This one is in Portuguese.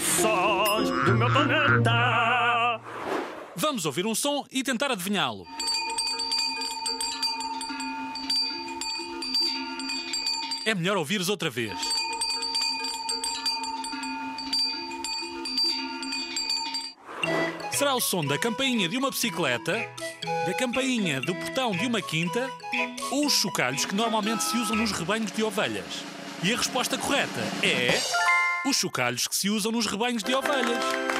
Sós do meu planeta. Vamos ouvir um som e tentar adivinhá-lo. É melhor ouvires outra vez. Será o som da campainha de uma bicicleta, da campainha do portão de uma quinta ou os chocalhos que normalmente se usam nos rebanhos de ovelhas? E a resposta correta é os chocalhos que se usam nos rebanhos de ovelhas.